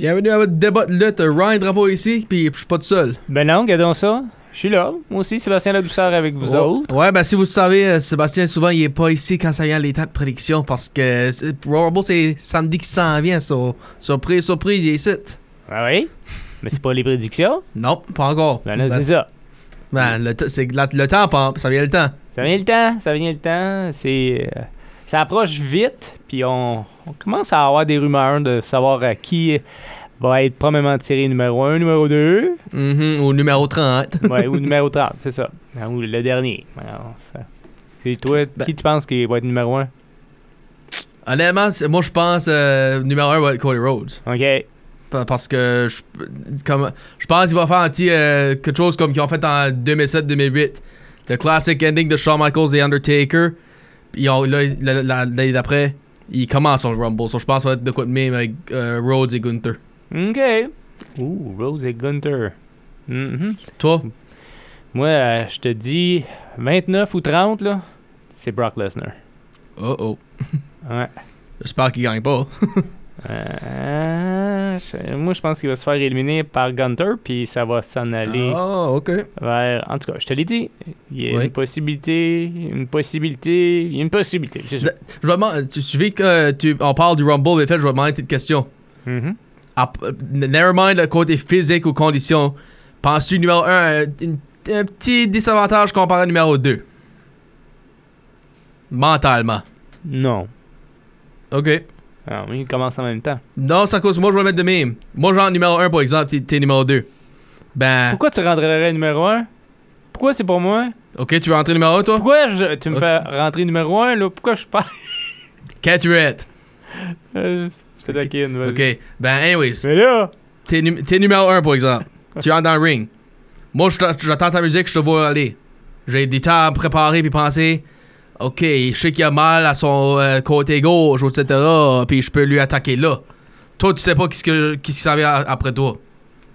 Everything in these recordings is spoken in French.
Bienvenue à votre débat de lutte. Ryan Drapeau ici, puis je suis pas tout seul. Ben non, regardons ça. Je suis là. Moi aussi, Sébastien Ladouceur avec vous autres. Ouais, ben si vous le savez, euh, Sébastien, souvent, il est pas ici quand ça vient à l'état de prédiction parce que c'est- Royal Rumble, c'est samedi qui s'en vient. So, surprise, surprise, il est ici. Ah oui? Mais c'est pas les prédictions? Non, pas encore. Ben là, Ben, c'est ça. ben, le, la- temps, pas- ça vient le temps. Ça vient le temps, ça vient le temps. C'est. euh, ça approche vite, puis on, on commence à avoir des rumeurs de savoir euh, qui va être probablement tiré numéro 1, numéro 2, Mhm, au numéro 30. ouais, ou numéro 30, c'est ça. Ah, Ou le dernier. C'est toi, Ben- qui tu penses qui va être numéro 1? Honnêtement, moi, je pense euh, numéro 1 va être Cody Rhodes. OK. Pa- Parce que je, comme, je pense qu'il va faire un petit, euh, quelque chose comme qu'ils ont fait en 2007-2008. Le classic ending de Shawn Michaels et Undertaker. Puis ils ont- là, d'après, ils commencent sur le Rumble. So je pense que ça va être de quoi de même avec euh, Rhodes et Gunther. OK. Ouh, Rose et Gunther. Mhm. Toi? Moi, euh, je te dis 29 ou 30, là, c'est Brock Lesnar. Oh oh. Ouais. J'espère qu'il gagne pas. Euh, je- moi, je pense qu'il va se faire éliminer par Gunter, puis ça va s'en aller Ah, ok. vers. En tout cas, je te l'ai dit. Il y a Oui. une possibilité, une possibilité, il y a une possibilité. ça. Je je tu, tu que euh, tu, on parle du Rumble, mais fait, je vais demander une petite question. Mhm. Ah, euh, never mind le côté physique ou conditions. Penses-tu numéro 1 un petit désavantage comparé au numéro 2? Mentalement. Non. Ok. Alors, il commence en même temps. Non, à cause moi je vais mettre de même. Moi, genre numéro 1 par exemple, t'es- numéro 2. Ben, Pourquoi tu rendrais numéro 1 Pourquoi c'est pour moi? Ok, tu veux rentrer numéro 1 toi? Pourquoi je- tu me fais rentrer numéro 1 là? Pourquoi je parle? Être? Euh, Je te taquine, vas-y. Ok. Ben, anyways, Mais là t'es nu- t'es numéro 1 par exemple. tu rentres dans le ring. Moi, j'attends ta musique, je te vois aller. J'ai du temps à préparer puis penser. Ok, je sais qu'il a mal à son euh, côté gauche, etc. Puis je peux lui attaquer là. Toi, tu sais pas qu'est-ce que qui s'en vient après toi.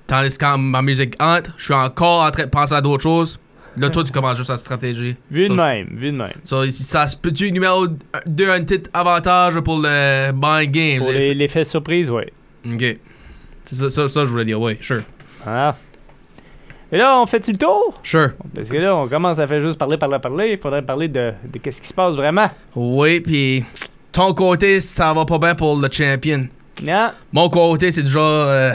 Tandis que quand ma musique entre, je suis encore en train de penser à d'autres choses. Là, toi, tu commences juste à stratégie. Vu de même, vu de même. Ça, ça se peut-tu numéro 2 un petit avantage pour le mind game? Pour l'effet surprise, ouais. Ok. C'est ça, ça, ça, je voulais dire, ouais, sure. Ah. Et là, on fait-tu le tour? Sure. Parce que là, on commence à faire juste parler, parler, parler. Il faudrait parler de, de qu'est-ce qui se passe vraiment. Oui, puis ton côté, ça va pas bien pour le champion. Non. Mon côté, c'est déjà. euh,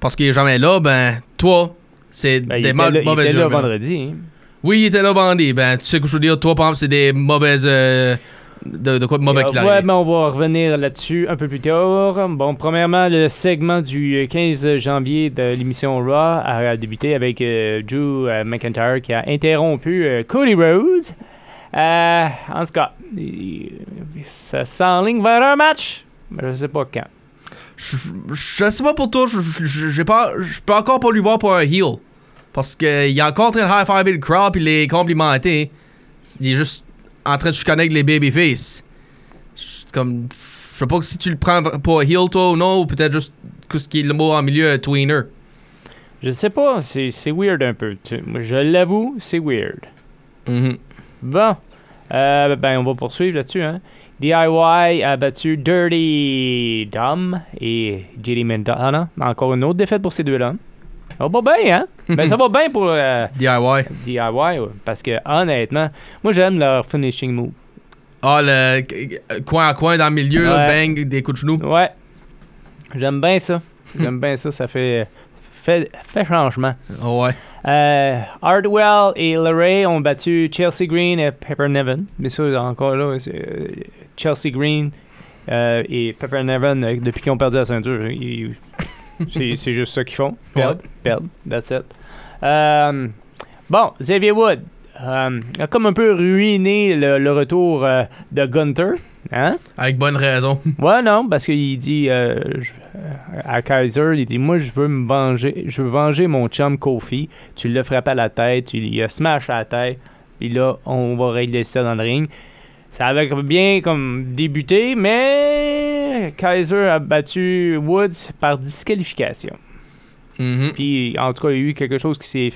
parce qu'il est jamais là, ben, toi, c'est Ben, des était ma- là, il mauvaises était là vendredi. hein. Oui, il était là vendredi. Ben, tu sais que je veux dire, toi, par exemple, c'est des mauvaises. euh, de, de quoi de mauvais Euh, ouais, mais on va revenir là-dessus un peu plus tard. Bon, premièrement, le segment du 15 janvier de l'émission Raw a débuté avec euh, Drew euh, McIntyre qui a interrompu euh, Cody Rhodes. Euh, en tout cas, ça s'enligne vers un match. mais Je sais pas quand. Je, je sais pas pour toi, je, pas, je peux encore pas lui voir pour un heel. Parce qu'il est encore en train de high-fiver le crowd puis les complimenter. Il est juste en train de chicaner avec les babyface. Je- Comme, je sais pas si tu le prends pour heel toi ou non, ou peut-être juste ce qui est le mot en milieu, euh, tweener. Je sais pas, c'est c'est weird un peu. Je l'avoue, c'est weird. Mhm. Bon, euh, ben on va poursuivre là-dessus. Hein. DIY a battu Dirty Dom et JD Mendana. Encore une autre défaite pour ces deux-là. Ça va pas bien, hein? Ben ça va bien pour euh, DIY. DIY, ouais, parce que honnêtement, moi j'aime leur finishing move. Ah, le coin à coin dans le milieu, là, Ouais. bang, des coups de genoux. Ouais, j'aime bien ça. J'aime bien ça, ça fait, fait, fait changement. Ah ouais. Euh, Hardwell et Leray ont battu Chelsea Green et Pepper Nevin. Mais ça, encore là, euh, Chelsea Green euh, et Pepper Nevin, depuis qu'ils ont perdu la ceinture, ils- c'est, juste ça qu'ils font. Perdre. Perdre. That's it. Euh, bon, Xavier Wood euh, a comme un peu ruiné le, le retour euh, de Gunter. Hein? Avec bonne raison. Ouais, non, parce qu'il dit je- à Kaiser, il dit Moi, je veux me venger, je veux venger mon chum Kofi. Tu l'as frappé à la tête, tu lui as smash à la tête, puis là, on va régler ça dans le ring. Ça avait bien comme débuté, mais Kaiser a battu Woods par disqualification. Mhm. Puis, en tout cas, il y a eu quelque chose qui s'est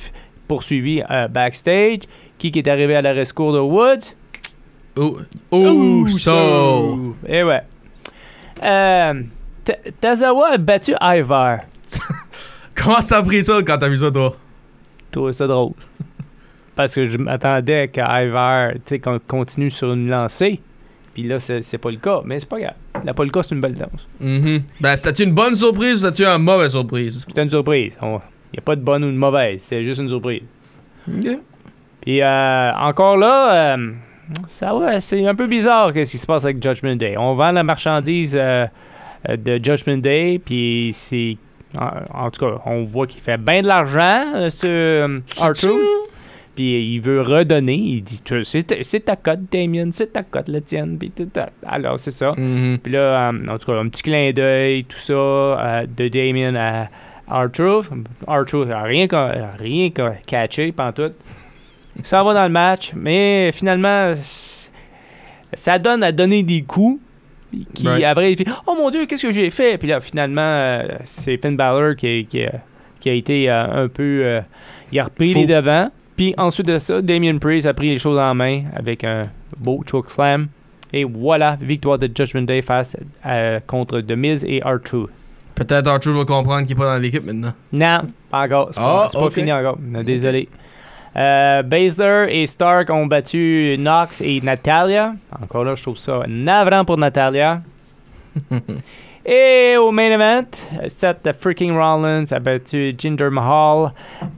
poursuivi euh, backstage. Qui, qui est arrivé à la rescours de Woods? Oh, oh, so. Et ouais. Euh, Ta- Tazawa a battu Ivar. Comment ça a pris ça quand t'as vu ça, toi? Trouvais ça drôle. Parce que je m'attendais qu'Ivar tu sais, qu'on continue sur une lancée. Puis là, c'est pas le cas. Mais c'est pas grave. La polka, c'est une belle danse. Mhm. Ben, c'était une bonne surprise ou c'était une mauvaise surprise? C'était une surprise. Il n'y a pas de bonne ou de mauvaise. C'était juste une surprise. Ok. Puis euh, encore là, euh, ça va, c'est un peu bizarre ce qui se passe avec Judgment Day. On vend la marchandise euh, euh, de Judgment Day, puis c'est. En, en tout cas, on voit qu'il fait bien de l'argent, ce euh, Arthur. Puis il veut redonner. Il dit C'est ta- cote, Damien, c'est ta cote, la tienne. Puis. Alors, c'est ça. Mhm. Puis là, euh, en tout cas, un petit clin d'œil, tout ça, euh, de Damien à Arthur. Arthur n'a rien, ca- rien ca- catché, pantoute. Ça va dans le match, mais finalement, ça donne à donner des coups. Qui, Right. après, il fait Oh mon Dieu, qu'est-ce que j'ai fait? Puis là, finalement, euh, c'est Finn Balor qui, qui, a- qui a été euh, un peu. euh, il a repris les devants. Puis ensuite de ça, Damien Priest a pris les choses en main avec un beau choke slam. Et voilà, victoire de Judgment Day face à- contre The Miz et R2. Peut-être Arthur va comprendre qu'il est pas dans l'équipe maintenant. Non, pas encore. C'est pas, Ah, pas fini encore. Désolé. Euh, Baszler et Stark ont battu Knox et Natalia. Encore là, je trouve ça navrant pour Natalia. et au main event, Seth freaking Rollins a battu Jinder Mahal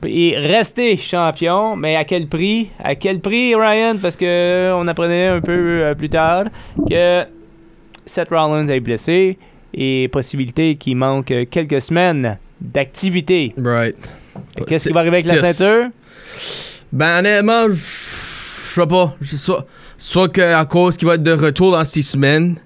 et resté champion. Mais à quel prix? À quel prix, Ryan? Parce que on apprenait un peu euh, plus tard que Seth Rollins est blessé et possibilité qu'il manque quelques semaines d'activité. Right. Qu'est-ce qui va arriver avec la ceinture? Ben, honnêtement, je sais pas. Soit, soit qu'à cause qu'il va être de retour dans six semaines,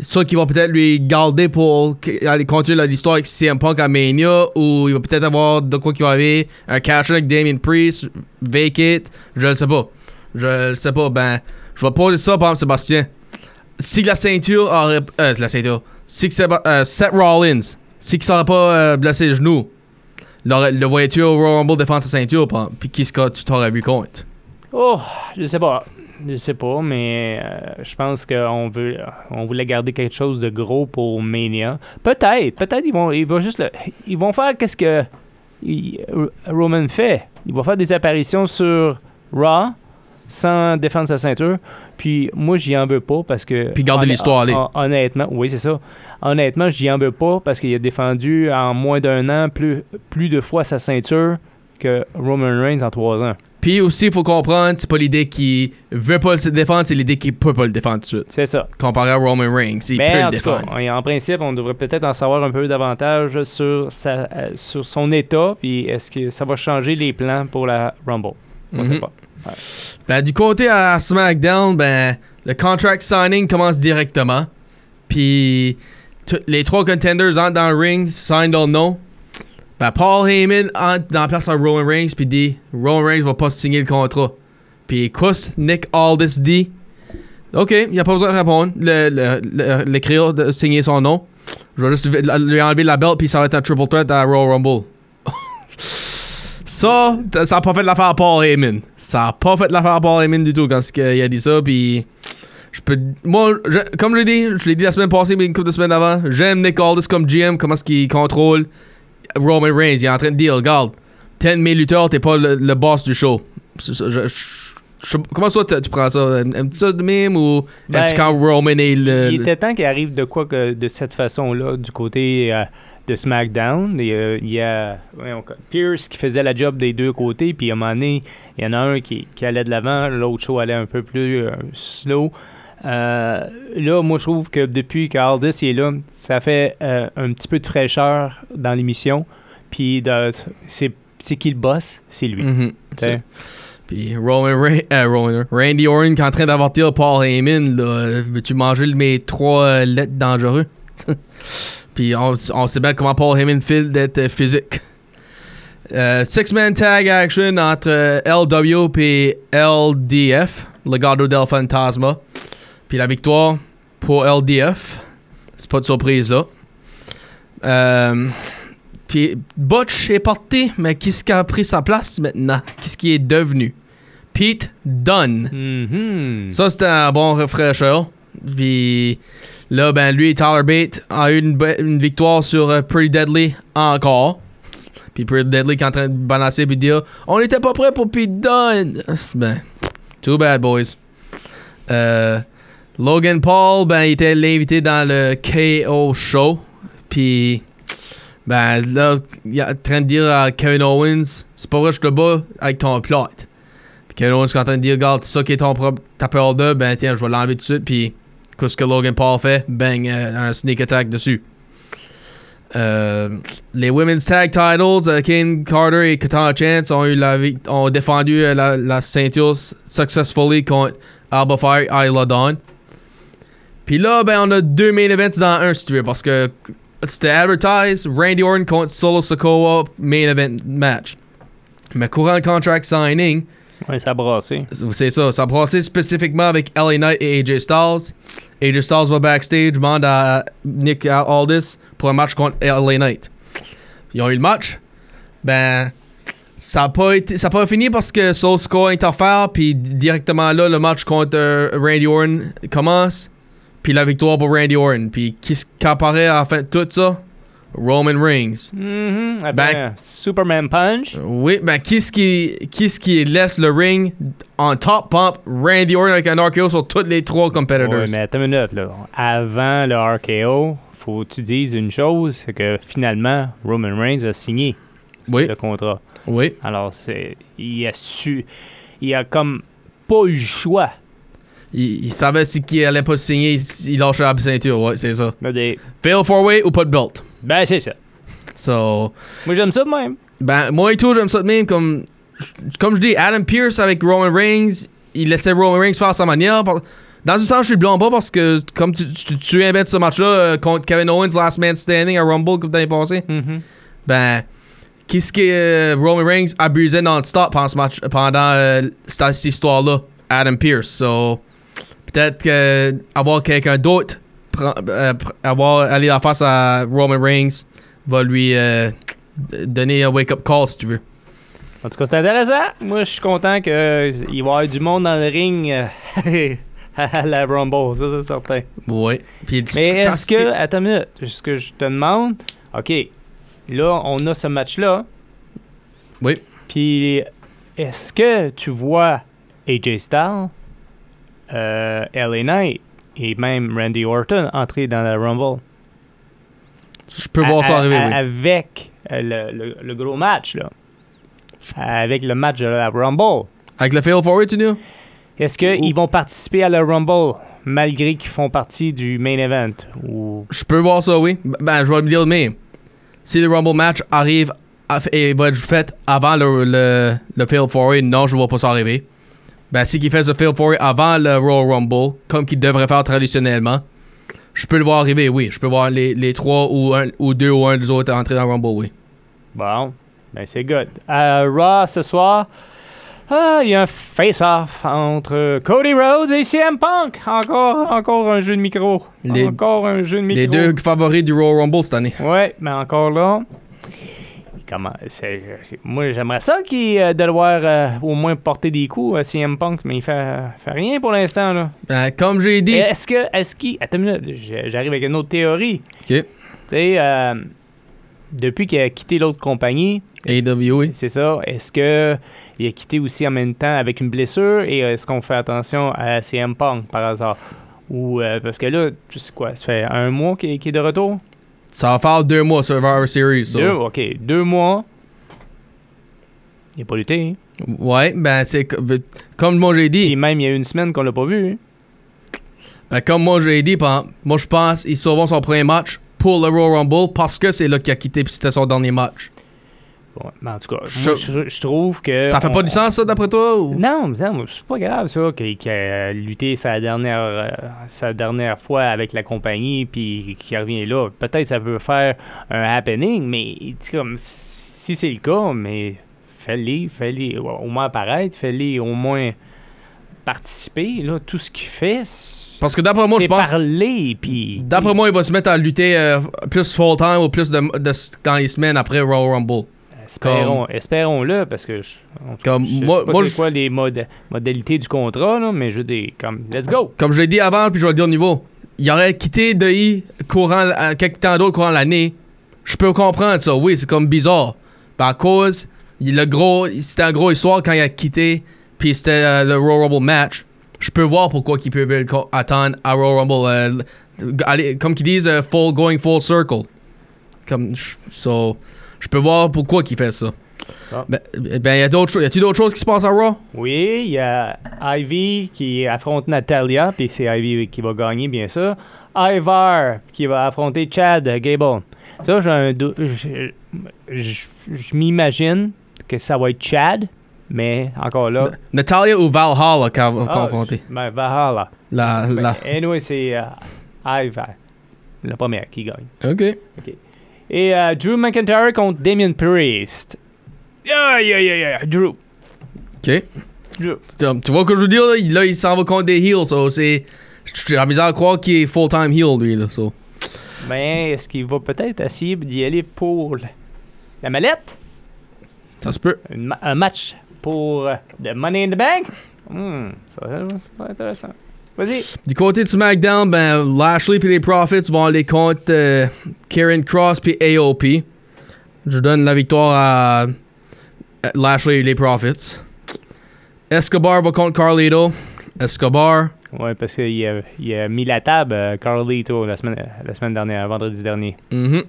soit qu'il va peut-être lui garder pour aller continuer l'histoire avec CM Punk à Mania, ou il va peut-être avoir de quoi qui va arriver, un catch avec Damien Priest, vacate, je le sais pas. Je le sais pas. Ben, je vais poser ça par exemple, Sébastien. Si la ceinture aurait. Euh, la ceinture. Si que euh, Seth Rollins, si qu'il s'aurait pas euh, blessé le genou, le, voyais-tu au Royal Rumble défendre sa ceinture, puis qui ce que tu t'aurais vu contre? Oh, je sais pas. Je sais pas, mais euh, je pense qu'on veut, on voulait garder quelque chose de gros pour Mania. Peut-être, peut-être ils vont, ils vont juste, le- ils vont faire qu'est-ce que il- Roman fait. Il va faire des apparitions sur Raw sans défendre sa ceinture. Puis moi, j'y en veux pas parce que. Puis garder l'histoire aller. hon- Honnêtement, oui, c'est ça. Honnêtement, j'y en veux pas parce qu'il a défendu en moins d'un an plus, plus de fois sa ceinture que Roman Reigns en trois ans. Puis aussi, il faut comprendre, c'est pas l'idée qui veut pas le défendre, c'est l'idée qui peut pas le défendre tout de suite. C'est ça. Comparé à Roman Reigns, il Mais peut en le tout cas, défendre. en principe, on devrait peut-être en savoir un peu davantage sur, sa, euh, sur son état, puis est-ce que ça va changer les plans pour la Rumble? On Mhm. sait pas. Ben, du côté à SmackDown, ben, le contract signing commence directement. Puis, les trois contenders entrent dans le ring, signed or no. Ben, Paul Heyman entre dans la place à Roman Reigns, puis dit Roman Reigns va pas signer le contrat. Puis, qu'est-ce Nick Aldis dit Ok, il a pas besoin de répondre. Le, le, le- l'écrire de signer son nom. Je vais juste lui- enlever la belt, puis ça va être un triple threat à Royal Rumble. Ça, ça a pas fait l'affaire à Paul Heyman. Ça a pas fait l'affaire à Paul Heyman du tout quand qu'il a dit ça. Puis, je peux. Moi, je- comme je l'ai dit, je l'ai dit la semaine passée, mais une couple de semaines avant, j'aime Nick Aldis comme GM, comment est-ce qu'il contrôle Roman Reigns. Il est en train de dire, regarde, t'es mes lutteurs, t'es pas le, le boss du show. C'est ça, je- je- je- comment ça, tu tu prends ça? Aimes-tu ça de même ou Ben, aimes-tu quand Roman est le. Il était temps qu'il arrive de quoi que de cette façon-là du côté euh, de SmackDown. Euh, il y a Pierce qui faisait la job des deux côtés, puis à un moment donné, il y en a un qui, qui allait de l'avant, l'autre show allait un peu plus euh, slow. Euh, là, moi, je trouve que depuis qu'Aldis est là, ça fait euh, un petit peu de fraîcheur dans l'émission. Puis c'est qui le boss? C'est lui. Mhm. t'sais. Puis Roman, euh, Roman- Randy Orton qui est en train d'avortir Paul Heyman, là, veux-tu manger mes trois lettres dangereux? Puis on, on sait bien comment Paul Heyman file d'être physique. Euh, Six-man tag action entre LW et LDF, Legado del Fantasma. Puis la victoire pour LDF. C'est pas de surprise là. Euh, puis Butch est parti, mais qu'est-ce qui a pris sa place maintenant? Qu'est-ce qui est devenu? Pete Dunne. Mhm. Ça, c'était un bon refresher. Puis là, ben lui, Tyler Bate a eu une victoire sur euh, Pretty Deadly encore. Puis Pretty Deadly qui est en train de balancer puis dire On n'était pas prêt pour Pete Dunne. Ben, too bad, boys. Euh, Logan Paul, ben, il était l'invité dans le KO show. Puis, ben, là, il est en train de dire à Kevin Owens C'est pas vrai, je te bats avec ton plot. Puis Kevin Owens est en train de dire, regarde, c'est ça qui est ton propre ta peur de, ben tiens, je vais l'enlever tout de suite. Puis, qu'est-ce que Logan Paul fait? Bang, euh, un sneak attack dessus. Euh, les Women's Tag Titles, euh, Kane Carter et Katana Chance ont, eu la, ont défendu euh, la, la ceinture successfully contre Alba Fire et Isla Dawn. Puis là, ben, on a deux main events dans un, si tu veux, parce que c'était advertised Randy Orton contre Solo Sokoa main event match. Mais courant contract signing, Ouais, ça a brassé. c'est ça. Ça a brassé spécifiquement avec LA Knight et AJ Styles. AJ Styles va backstage, demande à Nick Aldis pour un match contre LA Knight. Ils ont eu le match. Ben, ça n'a pas, été- ça a pas fini parce que Soul Score interfère, puis directement là, le match contre euh, Randy Orton commence. Puis la victoire pour Randy Orton. Puis qu'est-ce qui apparaît à la fin de tout ça? Roman Reigns. Après, Ben- Superman Punch. Oui, ben qu'est-ce qui, qui laisse le ring en top pump? Randy Orton avec un RKO sur tous les trois competitors? Ouais, mais attends une minute, là. Avant le RKO, faut que tu dises une chose, c'est que finalement, Roman Reigns a signé Oui, le contrat. oui. Alors, c'est, il a su, il a comme pas eu le choix. Il, il savait si qu'il allait pas signer, il lâchait la ceinture, ouais, c'est ça. Fail four way ou pas de belt? Ben, c'est ça. So, Moi, j'aime ça de même. ben moi et tout, j'aime ça de même comme, comme je dis, Adam Pierce avec Roman Reigns, il laissait Roman Reigns faire sa manière. Dans un sens, je suis blanc pas parce que comme tu, tu, tu de ce match-là euh, contre Kevin Owens, Last Man Standing à Rumble comme l'année passée. Mhm. Ben, qu'est-ce que euh, Roman Reigns abusait non-stop pendant, ce match, pendant euh, cette, cette histoire-là? Adam Pierce. So, peut-être que avoir quelqu'un d'autre, euh, avoir aller en face à Roman Reigns, va lui euh, donner un wake-up call si tu veux. En tout cas, c'est intéressant. Moi, je suis content qu'il va y avoir du monde dans le ring euh, à la Rumble, ça, c'est certain. Puis, Mais est-ce que, attends une minute, ce que je te demande, OK, là, on a ce match-là. Oui. Puis, est-ce que tu vois AJ Styles, euh, LA Knight et même Randy Orton entrer dans la Rumble? Je peux voir ça À- arriver, à- oui. Avec euh, le, le- le gros match, là. Avec le match de la Rumble. Avec le fail forward, tu dis? Est-ce qu'ils vont participer à la Rumble malgré qu'ils font partie du main event? Ou... Je peux voir ça, oui. Ben, je vais me dire même. Si le Rumble match arrive à- et va être fait avant le, le, le Fail 4 non, je ne vois pas ça arriver. Ben, si qu'il fait ce Fail 4 avant le Royal Rumble, comme qu'il devrait faire traditionnellement, je peux le voir arriver, oui. Je peux voir les, les trois ou, un, ou deux ou un des autres entrer dans le Rumble, oui. Bon, ben c'est good. À Raw ce soir, ah, il y a un face-off entre Cody Rhodes et CM Punk. Encore, encore un jeu de micro. Les- encore un jeu de micro. Les deux favoris du Royal Rumble cette année. Ouais, mais encore là. Comment, moi, j'aimerais ça qu'il euh, de le voir euh, au moins porter des coups à CM Punk, mais il fait, fait rien pour l'instant. Là. Ben, comme j'ai dit. Est-ce que, est-ce qu'il. Attends une minute, j'- j'arrive avec une autre théorie. Ok. Tu sais, euh, depuis qu'il a quitté l'autre compagnie, AEW, oui. c'est ça, est-ce que il a quitté aussi en même temps avec une blessure et est-ce qu'on fait attention à CM Punk par hasard? Ou euh, parce que là, tu sais quoi, ça fait un mois qu'il qu'il est de retour? Ça va faire deux mois Survivor Series. Deux, ok, deux mois. Il n'a pas lutté. hein? Ouais, ben, c'est co- comme moi j'ai dit. Puis même, il y a une semaine qu'on l'a pas vu. hein? Ben, comme moi j'ai dit, moi je pense qu'il sauvera son premier match pour le Royal Rumble parce que c'est là qu'il a quitté puis c'était son dernier match. Ouais, mais en tout cas, Je- moi, je, je trouve que. Ça fait pas du sens, ça, d'après toi? Ou? Non, mais non, c'est pas grave ça, qu'il a lutté sa dernière, euh, sa dernière fois avec la compagnie, puis qu'il revient là. Peut-être ça peut faire un happening, mais tu sais, comme si c'est le cas, mais fais-les, fais-les au moins apparaître, fais-les au moins participer. Là, tout ce qu'il fait, Parce que d'après moi, je pense. parler, puis. D'après moi, il va se mettre à lutter euh, plus full-time ou plus de, de- dans les semaines après Royal Rumble. Espérons, espérons-le, parce que je, Comme je moi- sais pas moi, je- quoi les modalités du contrat, là, mais je dire, comme, let's go! Comme je l'ai dit avant, puis je vais le dire au niveau. Il aurait quitté DI courant, quelques temps d'autre courant l'année. Je peux comprendre ça, oui, c'est comme bizarre. À cause, il, le gros, c'était un gros histoire quand il a quitté, puis c'était euh, le Royal Rumble match. Je peux voir pourquoi ils peuvent attendre à Royal Rumble. euh, aller- comme qu'ils disent, euh, full, going full circle. Comme, so, je peux voir pourquoi il fait ça. Ah. Ben, ben, y a d'autres choses. Y a-t-il d'autres choses qui se passent à Raw? Oui, il y a Ivy qui affronte Natalia, puis c'est Ivy qui va gagner, bien sûr. Ivar qui va affronter Chad Gable. Ça, j'ai un je, je- je m'imagine que ça va être Chad, mais encore là. Natalia ou Valhalla qui va Ah, confronter? Ben, Valhalla. La, Ben, la... anyway, c'est euh, Ivar, la première qui gagne. Ok. Et euh, Drew McIntyre contre Damien Priest. Aïe, aïe, aïe, aïe, Drew. Ok. Drew. Tu tu vois ce que je veux dire? Là, il, là, il s'en va contre des heels. So, c'est... J'ai la misère à croire qu'il est full-time heel, lui. Là, so. Ben, est-ce qu'il va peut-être essayer d'y aller pour la, mallette? Ça se peut. Ma- un match pour euh, le Money in the Bank? Hmm, ça, ça va être intéressant. Vas-y. Du côté de SmackDown, ben, Lashley et les Profits vont aller contre euh, Karen Cross et AOP. Je donne la victoire à, à Lashley et les Profits. Escobar va contre Carlito. Escobar. Ouais, parce qu'il a, il a mis la table, euh, Carlito, la semaine, la semaine dernière, vendredi dernier. Mhm.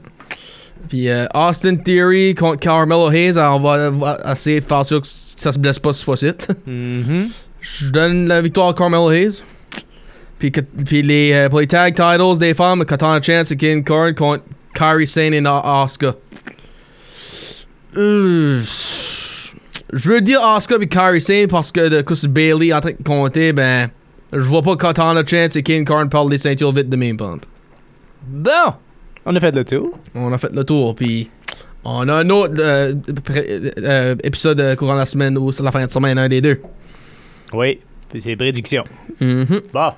Puis euh, Austin Theory contre Carmelo Hayes. Alors, on va, va essayer de faire sûr que ça se blesse pas cette fois-ci. Mhm. Je donne la victoire à Carmelo Hayes. Puis, les, euh, pour les tag titles des femmes, Katana Chance et King Card contre Kairi Sane et Asuka. Euh, je veux dire Asuka et Kairi Sane parce que de coup Bailey en train de compter, ben je vois pas Katana Chance et King Card parler des ceintures vite de main pump. Bon, on a fait le tour. On a fait le tour, puis on a un autre euh, euh, épisode courant la semaine ou sur la fin de semaine, un des deux. Oui, c'est prédiction. Mhm. Bon.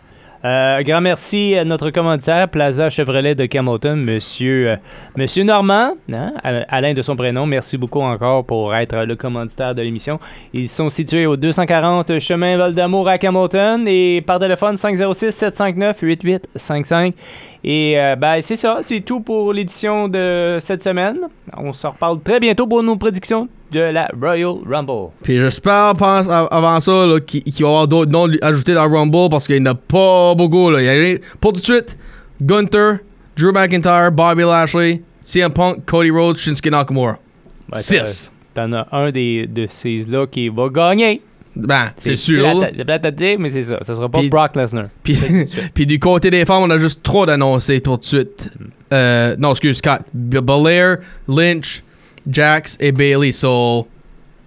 Euh, grand merci à notre commanditaire, Plaza Chevrolet de Camelton, monsieur, euh, monsieur Normand, hein, Al- Alain de son prénom. Merci beaucoup encore pour être le commanditaire de l'émission. Ils sont situés au 240 chemin Val d'Amour à Camelton et par téléphone 506-759-8855. Et euh, ben, c'est ça, c'est tout pour l'édition de cette semaine. On se reparle très bientôt pour nos prédictions de la Royal Rumble. Puis j'espère pense, av- avant ça là, qu'il qu'il va y avoir d'autres noms ajoutés dans le Rumble parce qu'il n'y en a pas beaucoup. Là. Il y a rien- Pour tout de suite, Gunther, Drew McIntyre, Bobby Lashley, CM Punk, Cody Rhodes, Shinsuke Nakamura. Ben, Six. T'en as un des, de ces-là qui va gagner. Ben, c'est sûr. C'est plate à dire, mais c'est ça. Ça sera pas Puis- Brock Lesnar. Puis, puis du côté des femmes, on a juste trop d'annoncer tout de suite. Euh, non, excuse. B- Belair, Lynch, Jax et Bailey. So,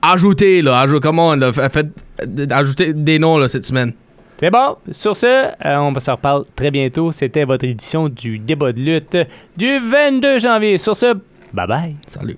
ajoutez, là. Ajoutez, come on, là. Fa- Faites, euh, ajoutez des noms, là, cette semaine. C'est bon. Sur ce, euh, on se reparle très bientôt. C'était votre édition du débat de lutte du 22 janvier. Sur ce, bye bye. Salut.